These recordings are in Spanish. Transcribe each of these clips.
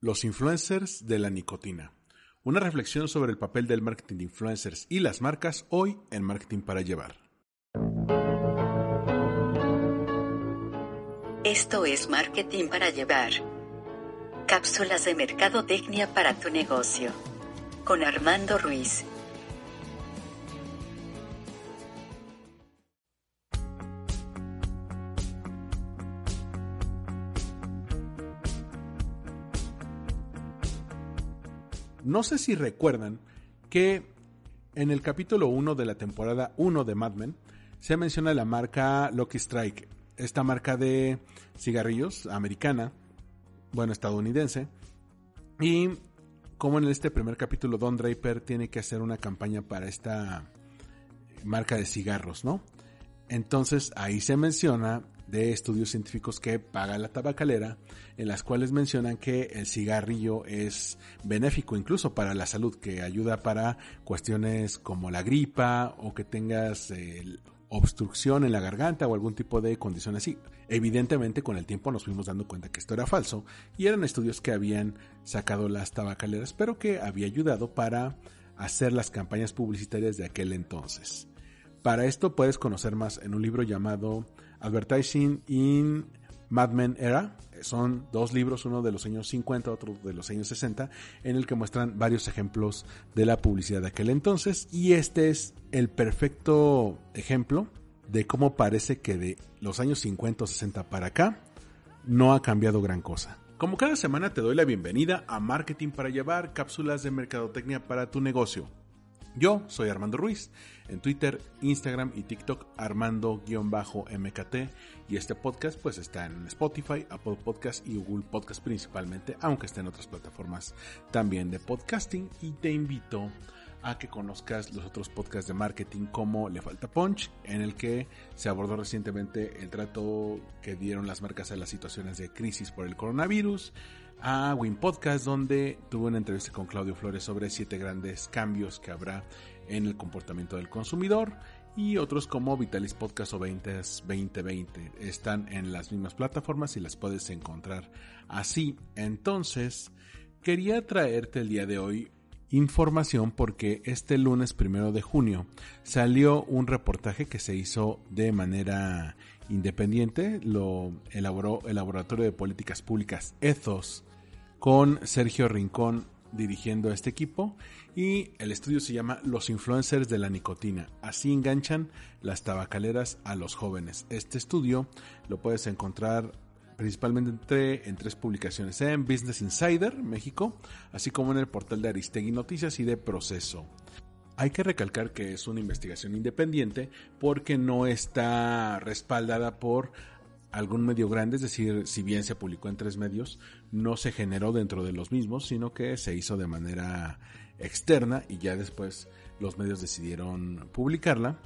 Los influencers de la nicotina. Una reflexión sobre el papel del marketing de influencers y las marcas hoy en Marketing para Llevar. Esto es Marketing para Llevar. Cápsulas de mercadotecnia para tu negocio. Con Armando Ruiz. No sé si recuerdan que en el capítulo 1 de la temporada 1 de Mad Men se menciona la marca Lucky Strike, esta marca de cigarrillos americana, bueno, estadounidense, y como en este primer capítulo Don Draper tiene que hacer una campaña para esta marca de cigarros, ¿no? Entonces ahí se menciona de estudios científicos que paga la tabacalera, en las cuales mencionan que el cigarrillo es benéfico incluso para la salud, que ayuda para cuestiones como la gripa o que tengas obstrucción en la garganta o algún tipo de condición así. Evidentemente con el tiempo nos fuimos dando cuenta que esto era falso y eran estudios que habían sacado las tabacaleras, pero que había ayudado para hacer las campañas publicitarias de aquel entonces. Para esto puedes conocer más en un libro llamado Advertising in Mad Men Era. Son dos libros, uno de los años 50, otro de los años 60, en el que muestran varios ejemplos de la publicidad de aquel entonces. Y este es el perfecto ejemplo de cómo parece que de los años 50 o 60 para acá no ha cambiado gran cosa. Como cada semana te doy la bienvenida a Marketing para llevar cápsulas de mercadotecnia para tu negocio. Yo soy Armando Ruiz, en Twitter, Instagram y TikTok Armando-MKT y este podcast pues está en Spotify, Apple Podcast y Google Podcast principalmente, aunque está en otras plataformas también de podcasting. Y te invito a que conozcas los otros podcasts de marketing como Le Falta Punch, en el que se abordó recientemente el trato que dieron las marcas a las situaciones de crisis por el coronavirus, a Win Podcast, donde tuve una entrevista con Claudio Flores sobre siete grandes cambios que habrá en el comportamiento del consumidor y otros como Vitalis Podcast o 2020 están en las mismas plataformas y las puedes encontrar así. Entonces, quería traerte el día de hoy información porque este lunes primero de junio salió un reportaje que se hizo de manera independiente, lo elaboró el Laboratorio de Políticas Públicas Ethos con Sergio Rincón dirigiendo este equipo y el estudio se llama Los influencers de la nicotina. Así enganchan las tabacaleras a los jóvenes. Este estudio lo puedes encontrar principalmente en tres publicaciones, en Business Insider, México, así como en el portal de Aristegui Noticias y de Proceso. Hay que recalcar que es una investigación independiente porque no está respaldada por algún medio grande, es decir, si bien se publicó en tres medios, no se generó dentro de los mismos, sino que se hizo de manera externa y ya después los medios decidieron publicarla.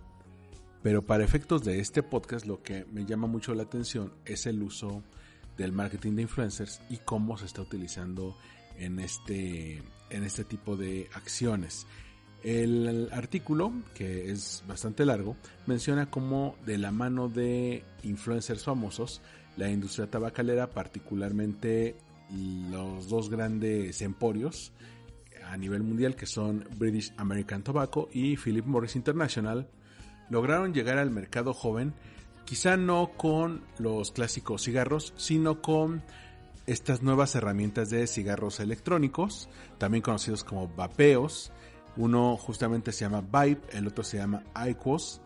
Pero para efectos de este podcast lo que me llama mucho la atención es el uso del marketing de influencers y cómo se está utilizando en este, en este tipo de acciones. El artículo, que es bastante largo, menciona cómo de la mano de influencers famosos, la industria tabacalera, particularmente los dos grandes emporios a nivel mundial que son British American Tobacco y Philip Morris International, lograron llegar al mercado joven, quizá no con los clásicos cigarros, sino con estas nuevas herramientas de cigarros electrónicos, también conocidos como vapeos, uno justamente se llama Vibe, el otro se llama iQuos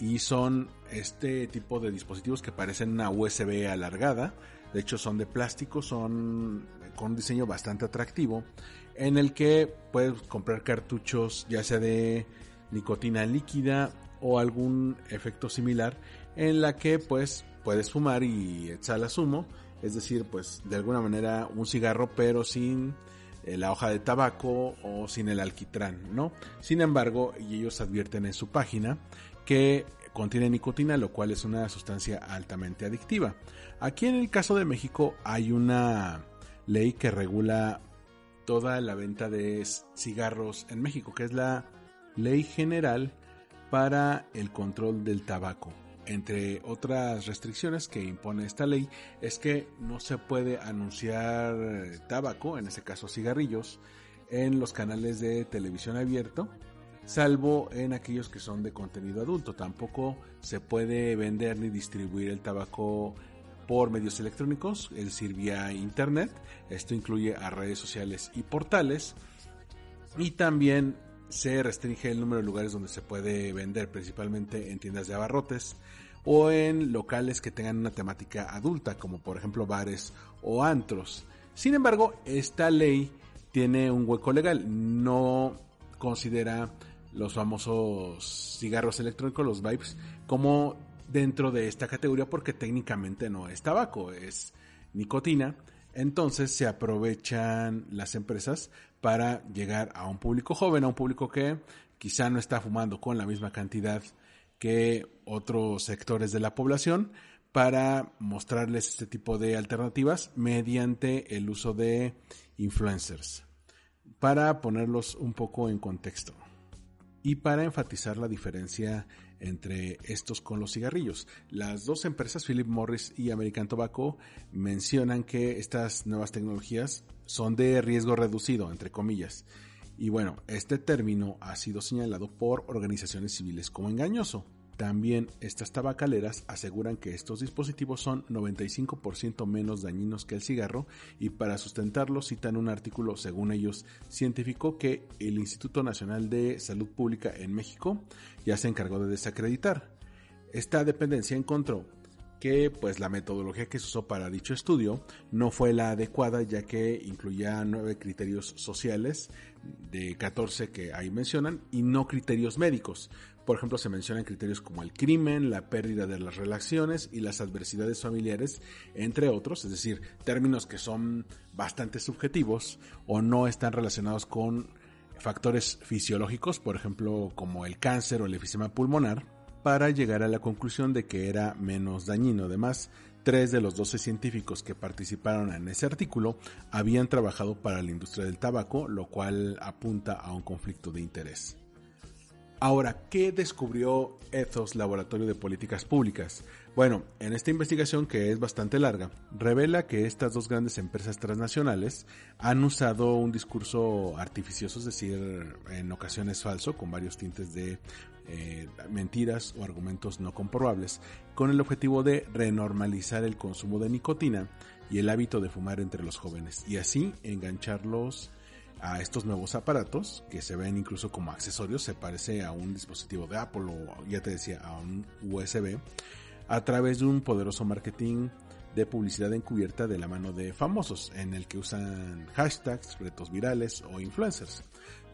y son este tipo de dispositivos que parecen una USB alargada. De hecho son de plástico, son con un diseño bastante atractivo en el que puedes comprar cartuchos ya sea de nicotina líquida o algún efecto similar en la que pues puedes fumar y exhalas humo, es decir, pues de alguna manera un cigarro pero sin la hoja de tabaco o sin el alquitrán, ¿no? Sin embargo, y ellos advierten en su página que contiene nicotina, lo cual es una sustancia altamente adictiva. Aquí en el caso de México hay una ley que regula toda la venta de cigarros en México, que es la Ley General para el Control del Tabaco. Entre otras restricciones que impone esta ley es que no se puede anunciar tabaco, en este caso cigarrillos, en los canales de televisión abierto, salvo en aquellos que son de contenido adulto. Tampoco se puede vender ni distribuir el tabaco por medios electrónicos, es decir, vía internet. Esto incluye a redes sociales y portales. Y también se restringe el número de lugares donde se puede vender, principalmente en tiendas de abarrotes o en locales que tengan una temática adulta, como por ejemplo bares o antros. Sin embargo, esta ley tiene un hueco legal, no considera los famosos cigarros electrónicos, los vapes, como dentro de esta categoría porque técnicamente no es tabaco, es nicotina. Entonces se aprovechan las empresas para llegar a un público joven, a un público que quizá no está fumando con la misma cantidad que otros sectores de la población, para mostrarles este tipo de alternativas mediante el uso de influencers, para ponerlos un poco en contexto y para enfatizar la diferencia entre estos con los cigarrillos. Las dos empresas, Philip Morris y American Tobacco, mencionan que estas nuevas tecnologías son de riesgo reducido, entre comillas. Y bueno, este término ha sido señalado por organizaciones civiles como engañoso. También estas tabacaleras aseguran que estos dispositivos son 95% menos dañinos que el cigarro y para sustentarlo citan un artículo, según ellos, científico que el Instituto Nacional de Salud Pública en México ya se encargó de desacreditar. Esta dependencia encontró que pues la metodología que se usó para dicho estudio no fue la adecuada ya que incluía nueve criterios sociales de 14 que ahí mencionan y no criterios médicos. Por ejemplo, se mencionan criterios como el crimen, la pérdida de las relaciones y las adversidades familiares, entre otros, es decir, términos que son bastante subjetivos o no están relacionados con factores fisiológicos, por ejemplo, como el cáncer o el efisema pulmonar, para llegar a la conclusión de que era menos dañino. Además, tres de los doce científicos que participaron en ese artículo habían trabajado para la industria del tabaco, lo cual apunta a un conflicto de interés. Ahora, ¿qué descubrió Ethos Laboratorio de Políticas Públicas? Bueno, en esta investigación, que es bastante larga, revela que estas dos grandes empresas transnacionales han usado un discurso artificioso, es decir, en ocasiones falso, con varios tintes de eh, mentiras o argumentos no comprobables, con el objetivo de renormalizar el consumo de nicotina y el hábito de fumar entre los jóvenes, y así engancharlos a estos nuevos aparatos que se ven incluso como accesorios, se parece a un dispositivo de Apple o ya te decía a un USB, a través de un poderoso marketing de publicidad encubierta de la mano de famosos, en el que usan hashtags, retos virales o influencers.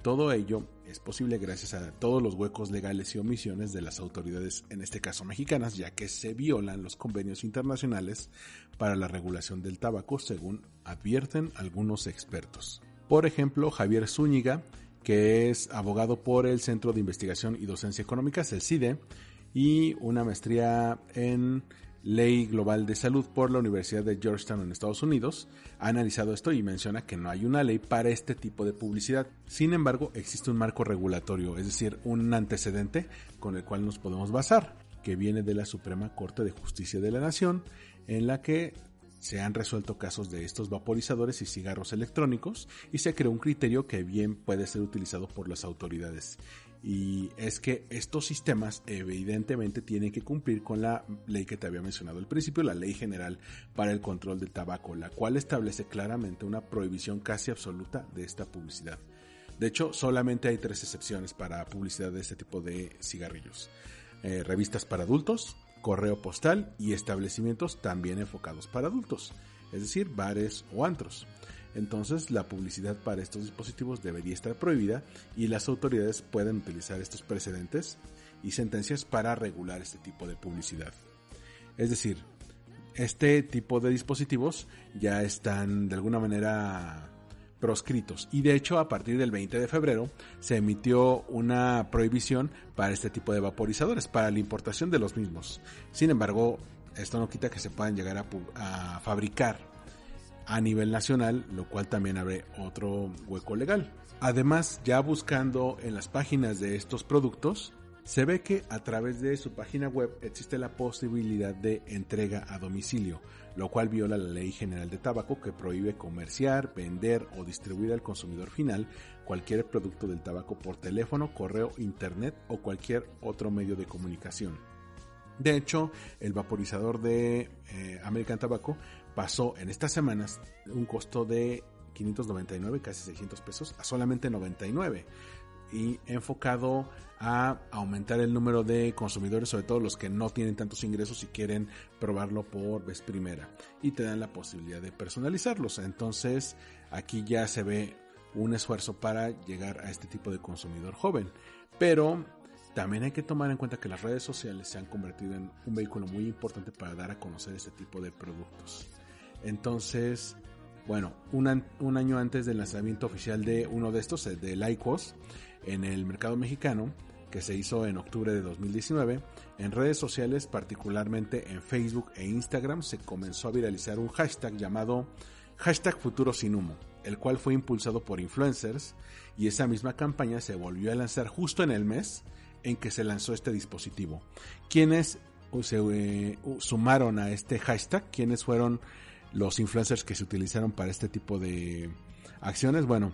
Todo ello es posible gracias a todos los huecos legales y omisiones de las autoridades, en este caso mexicanas, ya que se violan los convenios internacionales para la regulación del tabaco, según advierten algunos expertos. Por ejemplo, Javier Zúñiga, que es abogado por el Centro de Investigación y Docencia Económicas, el CIDE, y una maestría en Ley Global de Salud por la Universidad de Georgetown en Estados Unidos, ha analizado esto y menciona que no hay una ley para este tipo de publicidad. Sin embargo, existe un marco regulatorio, es decir, un antecedente con el cual nos podemos basar, que viene de la Suprema Corte de Justicia de la Nación, en la que se han resuelto casos de estos vaporizadores y cigarros electrónicos y se creó un criterio que bien puede ser utilizado por las autoridades. Y es que estos sistemas evidentemente tienen que cumplir con la ley que te había mencionado al principio, la Ley General para el Control del Tabaco, la cual establece claramente una prohibición casi absoluta de esta publicidad. De hecho, solamente hay tres excepciones para publicidad de este tipo de cigarrillos. Eh, revistas para adultos, correo postal y establecimientos también enfocados para adultos, es decir, bares o antros. Entonces la publicidad para estos dispositivos debería estar prohibida y las autoridades pueden utilizar estos precedentes y sentencias para regular este tipo de publicidad. Es decir, este tipo de dispositivos ya están de alguna manera proscritos. Y de hecho, a partir del 20 de febrero se emitió una prohibición para este tipo de vaporizadores, para la importación de los mismos. Sin embargo, esto no quita que se puedan llegar a, fabricar a nivel nacional, lo cual también abre otro hueco legal. Además, ya buscando en las páginas de estos productos, Se ve que a través de su página web existe la posibilidad de entrega a domicilio, lo cual viola la Ley General de Tabaco que prohíbe comerciar, vender o distribuir al consumidor final cualquier producto del tabaco por teléfono, correo, internet o cualquier otro medio de comunicación. De hecho, el vaporizador de eh, American Tobacco pasó en estas semanas un costo de 599, casi 600 pesos, a solamente 99 y enfocado a aumentar el número de consumidores, sobre todo los que no tienen tantos ingresos y quieren probarlo por vez primera. Y te dan la posibilidad de personalizarlos. Entonces aquí ya se ve un esfuerzo para llegar a este tipo de consumidor joven. Pero también hay que tomar en cuenta que las redes sociales se han convertido en un vehículo muy importante para dar a conocer este tipo de productos. Entonces, bueno, un, año antes del lanzamiento oficial de uno de estos, el de Lycos, en el mercado mexicano, que se hizo en octubre de 2019, en redes sociales, particularmente en Facebook e Instagram, se comenzó a viralizar un hashtag llamado hashtag futuro sin humo, el cual fue impulsado por influencers y esa misma campaña se volvió a lanzar justo en el mes en que se lanzó este dispositivo. ¿Quiénes uh, se uh, sumaron a este hashtag? ¿Quiénes fueron los influencers que se utilizaron para este tipo de acciones? Bueno,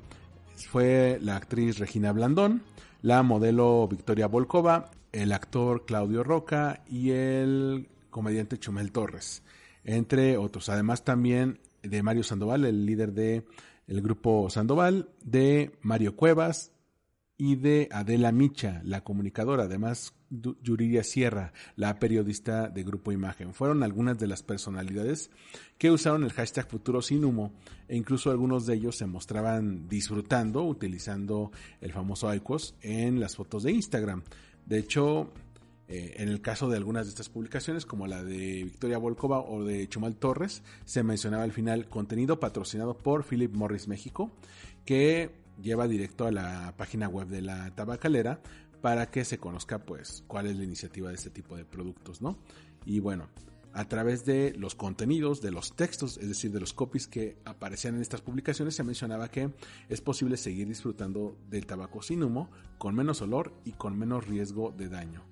fue la actriz Regina Blandón, la modelo Victoria Volkova, el actor Claudio Roca y el comediante Chumel Torres, entre otros. Además también de Mario Sandoval, el líder de el grupo Sandoval, de Mario Cuevas, y de Adela Micha, la comunicadora, además Yuridia Sierra, la periodista de Grupo Imagen. Fueron algunas de las personalidades que usaron el hashtag Futuro Sin Humo e incluso algunos de ellos se mostraban disfrutando utilizando el famoso IQOS en las fotos de Instagram. De hecho, eh, en el caso de algunas de estas publicaciones, como la de Victoria Volkova o de Chumal Torres, se mencionaba al final contenido patrocinado por Philip Morris México, que lleva directo a la página web de la tabacalera para que se conozca pues cuál es la iniciativa de este tipo de productos, ¿no? Y bueno, a través de los contenidos, de los textos, es decir, de los copies que aparecían en estas publicaciones, se mencionaba que es posible seguir disfrutando del tabaco sin humo, con menos olor y con menos riesgo de daño.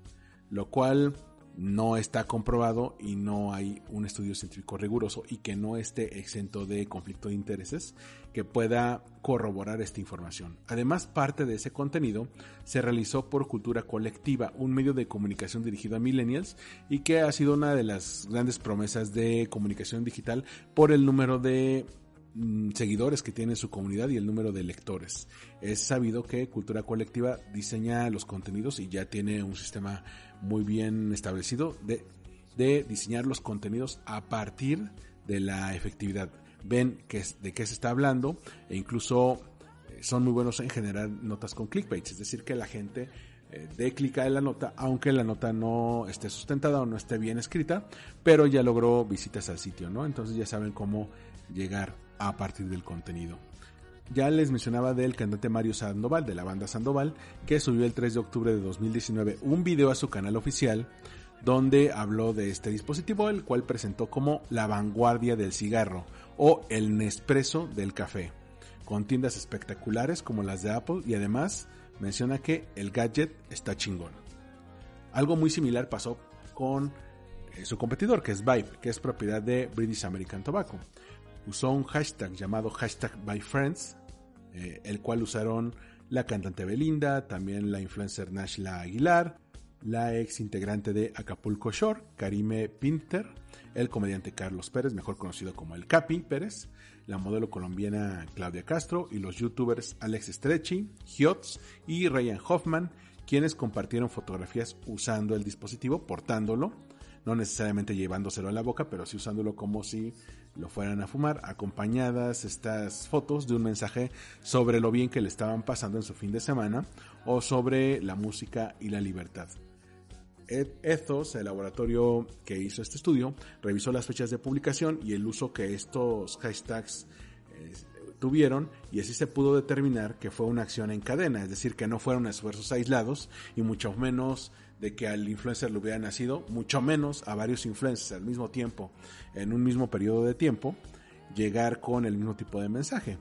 Lo cual no está comprobado y no hay un estudio científico riguroso y que no esté exento de conflicto de intereses que pueda corroborar esta información. Además, parte de ese contenido se realizó por Cultura Colectiva, un medio de comunicación dirigido a millennials y que ha sido una de las grandes promesas de comunicación digital por el número de Mm, seguidores que tiene su comunidad y el número de lectores. Es sabido que Cultura Colectiva diseña los contenidos y ya tiene un sistema muy bien establecido de, diseñar los contenidos a partir de la efectividad. Ven que, de qué se está hablando e incluso eh, son muy buenos en generar notas con clickbait, es decir, que la gente eh, dé clic en la nota, aunque la nota no esté sustentada o no esté bien escrita, pero ya logró visitas al sitio, ¿no? Entonces ya saben cómo llegar a partir del contenido. Ya les mencionaba del cantante Mario Sandoval, de la banda Sandoval, que subió el 3 de octubre de 2019 un video a su canal oficial donde habló de este dispositivo, el cual presentó como la vanguardia del cigarro o el Nespresso del café, con tiendas espectaculares como las de Apple y además menciona que el gadget está chingón. Algo muy similar pasó con eh, su competidor, que es Vibe, que es propiedad de British American Tobacco usó un hashtag llamado hashtag byfriends, eh, el cual usaron la cantante Belinda, también la influencer Nashla Aguilar, la ex integrante de Acapulco Shore, Karime Pinter, el comediante Carlos Pérez, mejor conocido como el Capi Pérez, la modelo colombiana Claudia Castro y los youtubers Alex Stretchy, Hiots y Ryan Hoffman, quienes compartieron fotografías usando el dispositivo, portándolo, no necesariamente llevándoselo a la boca, pero sí usándolo como si lo fueran a fumar, acompañadas estas fotos de un mensaje sobre lo bien que le estaban pasando en su fin de semana o sobre la música y la libertad. Ethos, el laboratorio que hizo este estudio, revisó las fechas de publicación y el uso que estos hashtags eh, tuvieron y así se pudo determinar que fue una acción en cadena, es decir, que no fueron esfuerzos aislados y mucho menos de que al influencer le hubiera nacido, mucho menos a varios influencers al mismo tiempo, en un mismo periodo de tiempo, llegar con el mismo tipo de mensaje,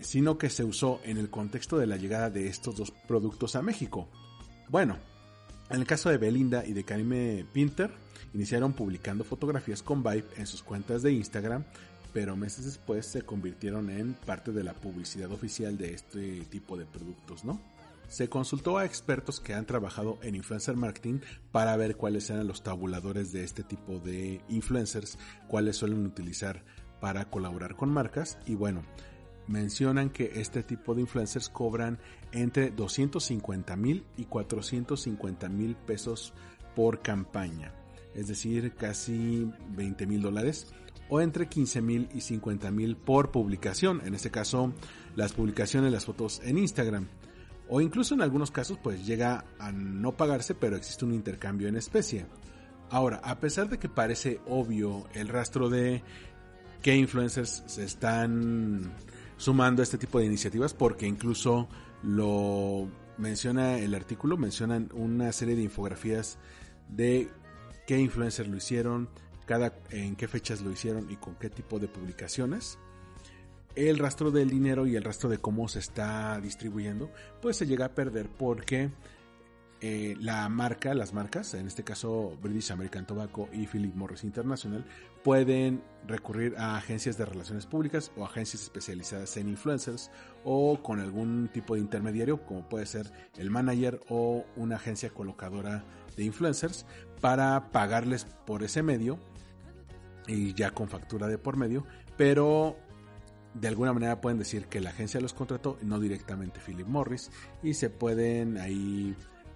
sino que se usó en el contexto de la llegada de estos dos productos a México. Bueno, En el caso de Belinda y de Karime Pinter, iniciaron publicando fotografías con Vibe en sus cuentas de Instagram, pero meses después se convirtieron en parte de la publicidad oficial de este tipo de productos, ¿no? Se consultó a expertos que han trabajado en influencer marketing para ver cuáles eran los tabuladores de este tipo de influencers, cuáles suelen utilizar para colaborar con marcas y bueno, mencionan que este tipo de influencers cobran entre 250 mil y 450 mil pesos por campaña, es decir, casi 20 mil dólares o entre 15 mil y 50 mil por publicación, en este caso las publicaciones, las fotos en Instagram. O incluso en algunos casos pues llega a no pagarse pero existe un intercambio en especie. Ahora, a pesar de que parece obvio el rastro de qué influencers se están sumando a este tipo de iniciativas, porque incluso lo menciona el artículo, mencionan una serie de infografías de qué influencers lo hicieron, cada, en qué fechas lo hicieron y con qué tipo de publicaciones. El rastro del dinero y el rastro de cómo se está distribuyendo, pues se llega a perder porque eh, la marca, las marcas, en este caso British American Tobacco y Philip Morris International, pueden recurrir a agencias de relaciones públicas o agencias especializadas en influencers o con algún tipo de intermediario como puede ser el manager o una agencia colocadora de influencers para pagarles por ese medio y ya con factura de por medio, pero de alguna manera pueden decir que la agencia los contrató, no directamente Philip Morris, y se pueden ahí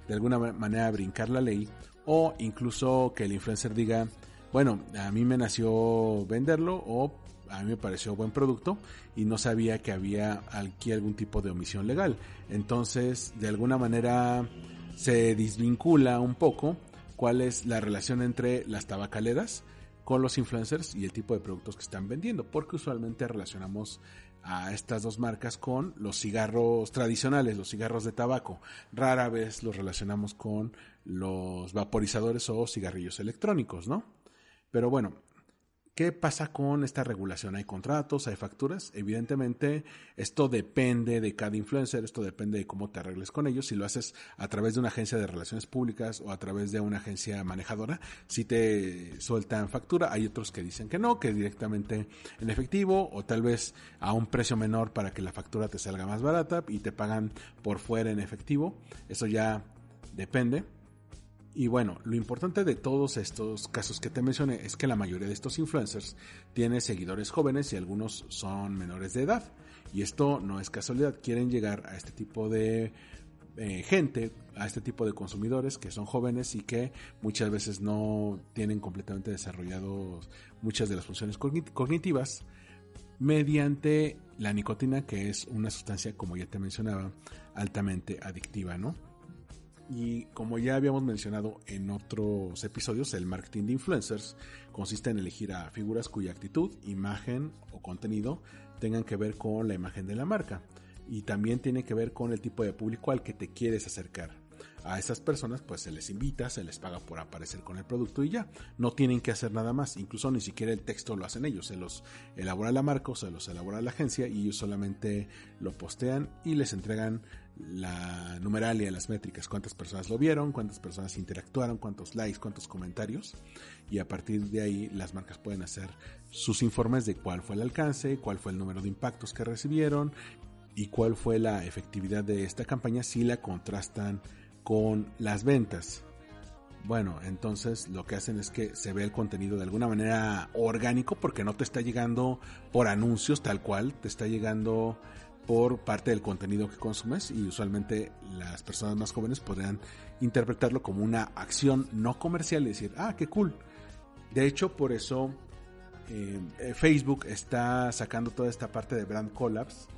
de alguna manera brincar la ley o incluso que el influencer diga, bueno, a mí me nació venderlo o a mí me pareció buen producto y no sabía que había aquí algún tipo de omisión legal. Entonces, de alguna manera se desvincula un poco cuál es la relación entre las tabacaleras con los influencers y el tipo de productos que están vendiendo, porque usualmente relacionamos a estas dos marcas con los cigarros tradicionales, los cigarros de tabaco. Rara vez los relacionamos con los vaporizadores o cigarrillos electrónicos, ¿no? Pero bueno, ¿Qué pasa con esta regulación? ¿Hay contratos? ¿Hay facturas? Evidentemente, esto depende de cada influencer, esto depende de cómo te arregles con ellos. Si lo haces a través de una agencia de relaciones públicas o a través de una agencia manejadora, si te sueltan factura. Hay otros que dicen que no, que directamente en efectivo o tal vez a un precio menor para que la factura te salga más barata y te pagan por fuera en efectivo. Eso ya depende. Y bueno, lo importante de todos estos casos que te mencioné es que la mayoría de estos influencers tiene seguidores jóvenes y algunos son menores de edad. Y esto no es casualidad, quieren llegar a este tipo de eh, gente, a este tipo de consumidores que son jóvenes y que muchas veces no tienen completamente desarrollados muchas de las funciones cognitivas mediante la nicotina, que es una sustancia, como ya te mencionaba, altamente adictiva, ¿no? Y como ya habíamos mencionado en otros episodios, el marketing de influencers consiste en elegir a figuras cuya actitud, imagen o contenido tengan que ver con la imagen de la marca. Y también tiene que ver con el tipo de público al que te quieres acercar. A esas personas pues se les invita, se les paga por aparecer con el producto y ya. No tienen que hacer nada más. Incluso ni siquiera el texto lo hacen ellos. Se los elabora la marca o se los elabora la agencia y ellos solamente lo postean y les entregan la numeralia, las métricas, cuántas personas lo vieron, cuántas personas interactuaron, cuántos likes, cuántos comentarios y a partir de ahí las marcas pueden hacer sus informes de cuál fue el alcance, cuál fue el número de impactos que recibieron y cuál fue la efectividad de esta campaña si la contrastan con las ventas. Bueno, entonces lo que hacen es que se ve el contenido de alguna manera orgánico porque no te está llegando por anuncios tal cual, te está llegando por parte del contenido que consumes y usualmente las personas más jóvenes podrían interpretarlo como una acción no comercial y decir, ah, qué cool. De hecho, por eso eh, Facebook está sacando toda esta parte de brand collabs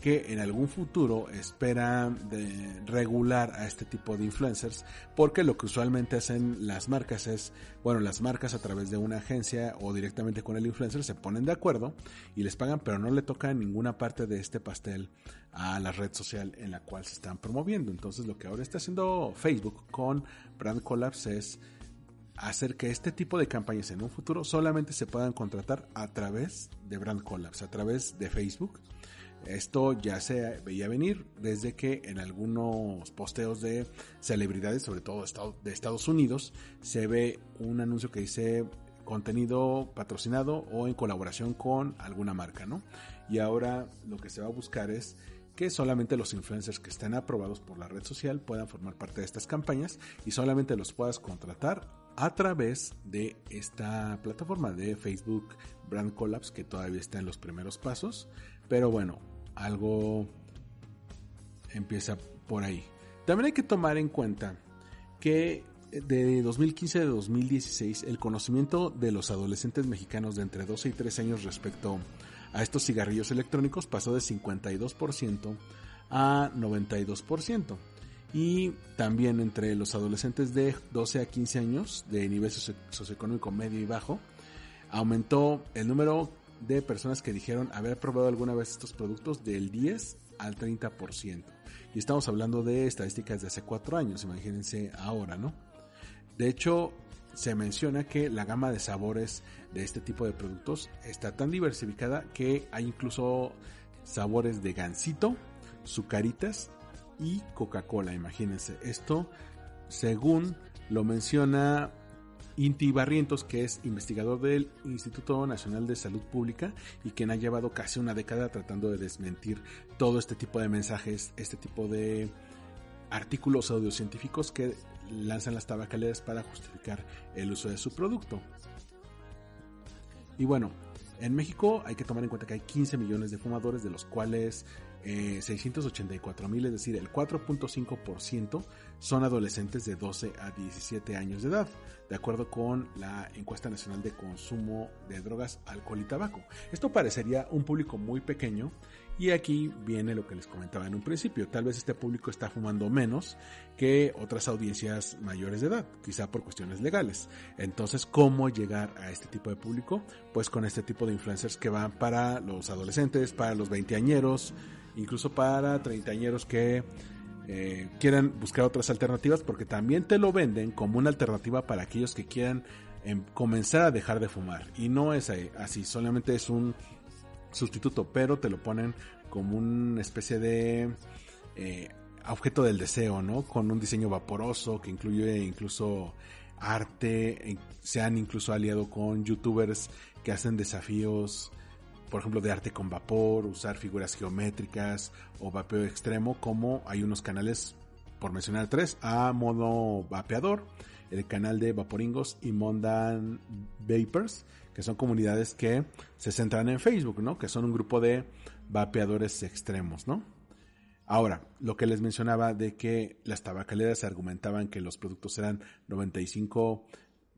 que en algún futuro esperan de regular a este tipo de influencers porque lo que usualmente hacen las marcas es, bueno, las marcas a través de una agencia o directamente con el influencer se ponen de acuerdo y les pagan pero no le toca ninguna parte de este pastel a la red social en la cual se están promoviendo. Entonces lo que ahora está haciendo Facebook con Brand Collabs es hacer que este tipo de campañas en un futuro solamente se puedan contratar a través de Brand Collabs, a través de Facebook Esto ya se veía venir desde que en algunos posteos de celebridades, sobre todo de Estados Unidos, se ve un anuncio que dice contenido patrocinado o en colaboración con alguna marca, ¿no? Y ahora lo que se va a buscar es que solamente los influencers que estén aprobados por la red social puedan formar parte de estas campañas y solamente los puedas contratar a través de esta plataforma de Facebook Brand Collabs que todavía está en los primeros pasos, pero bueno, algo empieza por ahí. También hay que tomar en cuenta que de 2015 a 2016 el conocimiento de los adolescentes mexicanos de entre 12 y 13 años respecto a estos cigarrillos electrónicos pasó de 52% a 92% y también entre los adolescentes de 12 a 15 años de nivel socioeconómico medio y bajo, aumentó el número de personas que dijeron haber probado alguna vez estos productos del 10 al 30%. Y estamos hablando de estadísticas de hace 4 años, imagínense ahora, ¿no? De hecho, se menciona que la gama de sabores de este tipo de productos está tan diversificada que hay incluso sabores de gansito, sucaritas y Coca-Cola, imagínense. Esto, según lo menciona Inti Barrientos, que es investigador del Instituto Nacional de Salud Pública y quien ha llevado casi una década tratando de desmentir todo este tipo de mensajes, este tipo de artículos audiocientíficos que lanzan las tabacaleras para justificar el uso de su producto. Y bueno, en México hay que tomar en cuenta que hay 15 millones de fumadores, de los cuales 684 eh, mil, es decir, el 4.5% son adolescentes de 12 a 17 años de edad, de acuerdo con la encuesta nacional de consumo de drogas, alcohol y tabaco. Esto parecería un público muy pequeño y aquí viene lo que les comentaba en un principio, tal vez este público está fumando menos que otras audiencias mayores de edad, quizá por cuestiones legales. Entonces, ¿cómo llegar a este tipo de público? Pues con este tipo de influencers que van para los adolescentes, para los veinteañeros, incluso para treintañeros que eh, quieran buscar otras alternativas porque también te lo venden como una alternativa para aquellos que quieran em, comenzar a dejar de fumar y no es así, solamente es un sustituto pero te lo ponen como una especie de eh, objeto del deseo, ¿no? Con un diseño vaporoso que incluye incluso arte, se han incluso aliado con youtubers que hacen desafíos por ejemplo, de arte con vapor, usar figuras geométricas o vapeo extremo, como hay unos canales, por mencionar tres, a modo vapeador, el canal de Vaporingos y Mondan Vapors, que son comunidades que se centran en Facebook, ¿no? Que son un grupo de vapeadores extremos, ¿no? Ahora, lo que les mencionaba de que las tabacaleras argumentaban que los productos eran 95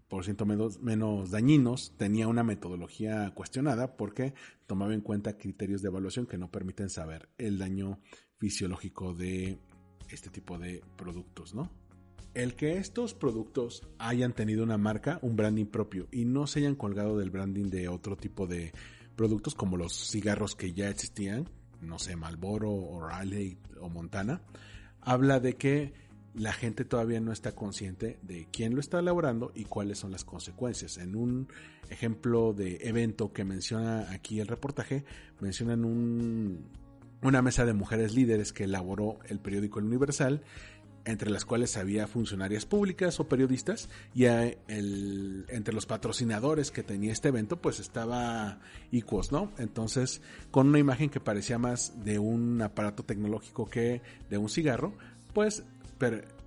por ciento menos, menos dañinos, tenía una metodología cuestionada porque tomaba en cuenta criterios de evaluación que no permiten saber el daño fisiológico de este tipo de productos, ¿no? El que estos productos hayan tenido una marca, un branding propio y no se hayan colgado del branding de otro tipo de productos como los cigarros que ya existían, no sé, Marlboro o Riley o Montana, habla de que la gente todavía no está consciente de quién lo está elaborando y cuáles son las consecuencias. En un ejemplo de evento que menciona aquí el reportaje, mencionan un, una mesa de mujeres líderes que elaboró el periódico El Universal, entre las cuales había funcionarias públicas o periodistas, y el, entre los patrocinadores que tenía este evento, pues estaba Iquos, ¿no? Entonces, con una imagen que parecía más de un aparato tecnológico que de un cigarro, pues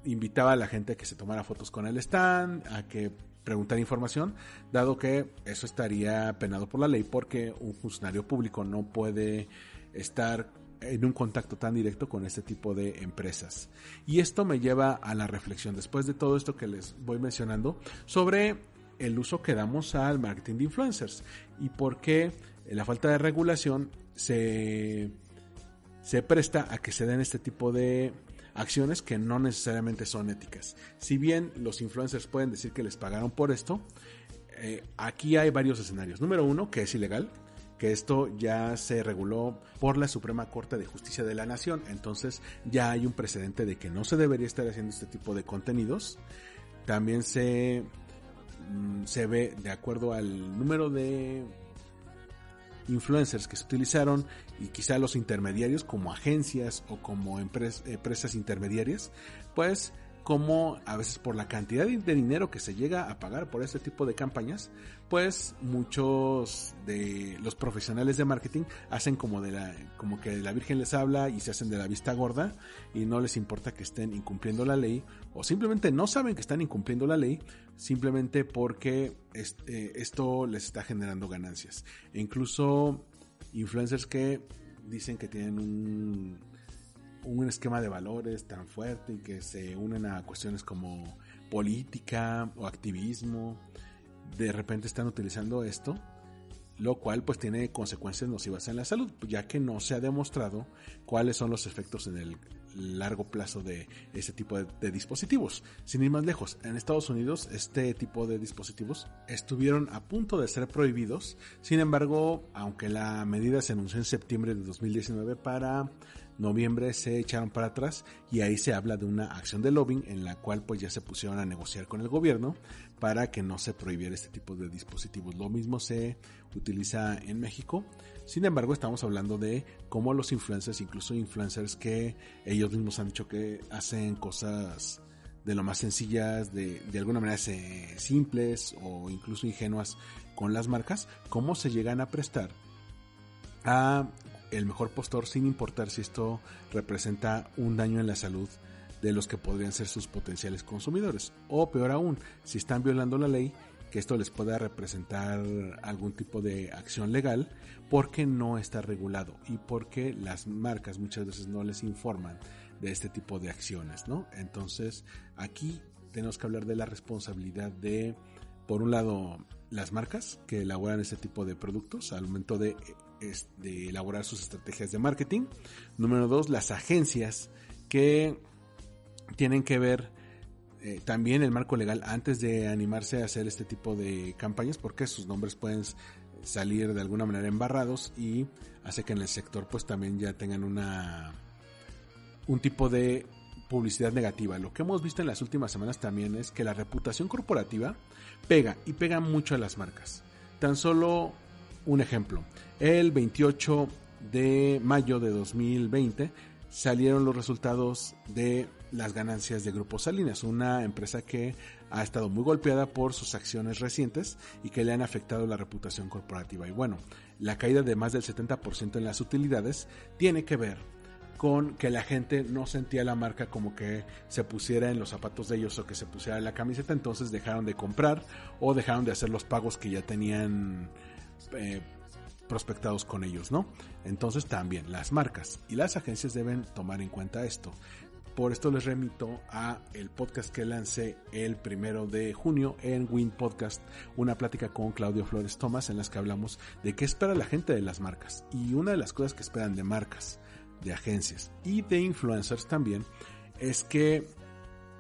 invitaba a la gente a que se tomara fotos con el stand, a que preguntara información, dado que eso estaría penado por la ley porque un funcionario público no puede estar en un contacto tan directo con este tipo de empresas. Y esto me lleva a la reflexión, después de todo esto que les voy mencionando, sobre el uso que damos al marketing de influencers y por qué la falta de regulación se, se presta a que se den este tipo de acciones que no necesariamente son éticas. Si bien los influencers pueden decir que les pagaron por esto, eh, aquí hay varios escenarios. Número uno, que es ilegal, que esto ya se reguló por la Suprema Corte de Justicia de la Nación, entonces ya hay un precedente de que no se debería estar haciendo este tipo de contenidos. También se, mm, se ve de acuerdo al número de influencers que se utilizaron y quizá los intermediarios como agencias o como empresas intermediarias, pues como a veces por la cantidad de dinero que se llega a pagar por este tipo de campañas, pues muchos de los profesionales de marketing hacen como de la como que la Virgen les habla y se hacen de la vista gorda y no les importa que estén incumpliendo la ley o simplemente no saben que están incumpliendo la ley simplemente porque eh, esto les está generando ganancias. E incluso influencers que dicen que tienen un un esquema de valores tan fuerte y que se unen a cuestiones como política o activismo, de repente están utilizando esto, lo cual pues tiene consecuencias nocivas en la salud, ya que no se ha demostrado cuáles son los efectos en el largo plazo de ese tipo de, dispositivos. Sin ir más lejos, en Estados Unidos este tipo de dispositivos estuvieron a punto de ser prohibidos, sin embargo, aunque la medida se anunció en septiembre de 2019 para noviembre se echaron para atrás y ahí se habla de una acción de lobbying en la cual pues ya se pusieron a negociar con el gobierno para que no se prohibiera este tipo de dispositivos. Lo mismo se utiliza en México. Sin embargo, estamos hablando de cómo los influencers, incluso influencers que ellos mismos han dicho que hacen cosas de lo más sencillas, de, de alguna manera simples o incluso ingenuas con las marcas, cómo se llegan a prestar a el mejor postor sin importar si esto representa un daño en la salud de los que podrían ser sus potenciales consumidores. O peor aún, si están violando la ley, que esto les pueda representar algún tipo de acción legal porque no está regulado y porque las marcas muchas veces no les informan de este tipo de acciones, ¿no? Entonces, aquí tenemos que hablar de la responsabilidad de, por un lado, las marcas que elaboran este tipo de productos al momento de de elaborar sus estrategias de marketing. Número dos, las agencias que tienen que ver eh, también el marco legal antes de animarse a hacer este tipo de campañas porque sus nombres pueden salir de alguna manera embarrados y hace que en el sector pues también ya tengan una un tipo de publicidad negativa. Lo que hemos visto en las últimas semanas también es que la reputación corporativa pega y pega mucho a las marcas. Tan solo un ejemplo, el 28 de mayo de 2020 salieron los resultados de las ganancias de Grupo Salinas, una empresa que ha estado muy golpeada por sus acciones recientes y que le han afectado la reputación corporativa. Y bueno, la caída de más del 70% en las utilidades tiene que ver con que la gente no sentía la marca como que se pusiera en los zapatos de ellos o que se pusiera en la camiseta, entonces dejaron de comprar o dejaron de hacer los pagos que ya tenían eh, prospectados con ellos, ¿no? Entonces también las marcas y las agencias deben tomar en cuenta esto. Por esto les remito a el podcast que lancé el primero de junio en Win Podcast, una plática con Claudio Flores Tomás en las que hablamos de qué espera la gente de las marcas. Y una de las cosas que esperan de marcas, de agencias y de influencers también es que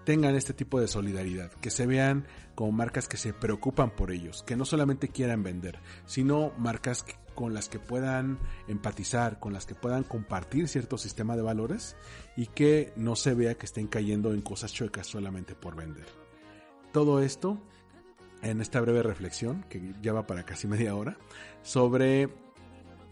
tengan este tipo de solidaridad, que se vean como marcas que se preocupan por ellos, que no solamente quieran vender, sino marcas con las que puedan empatizar, con las que puedan compartir cierto sistema de valores y que no se vea que estén cayendo en cosas chuecas solamente por vender. Todo esto en esta breve reflexión, que ya va para casi media hora, sobre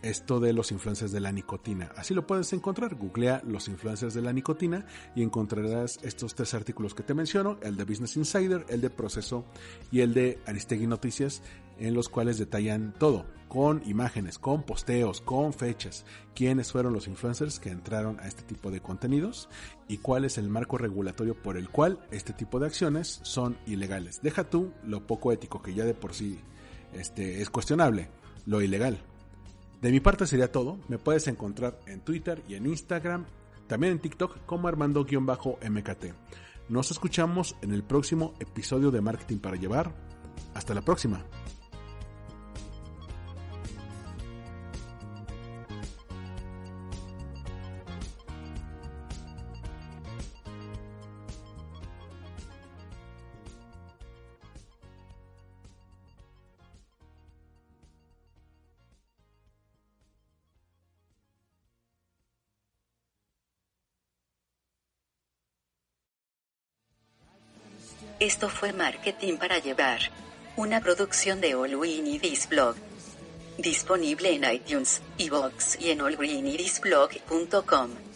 esto de los influencers de la nicotina. Así lo puedes encontrar. Googlea los influencers de la nicotina y encontrarás estos tres artículos que te menciono, el de Business Insider, el de Proceso y el de Aristegui Noticias, en los cuales detallan todo, con imágenes, con posteos, con fechas, quiénes fueron los influencers que entraron a este tipo de contenidos y cuál es el marco regulatorio por el cual este tipo de acciones son ilegales. Deja tú lo poco ético que ya de por sí este, es cuestionable, lo ilegal de mi parte sería todo. Me puedes encontrar en Twitter y en Instagram, también en TikTok como Armando-MKT. Nos escuchamos en el próximo episodio de Marketing para Llevar. Hasta la próxima. Esto fue Marketing para Llevar, una producción de All y Disblog. Disponible en iTunes, iVoox y en allgreenirisblog.com.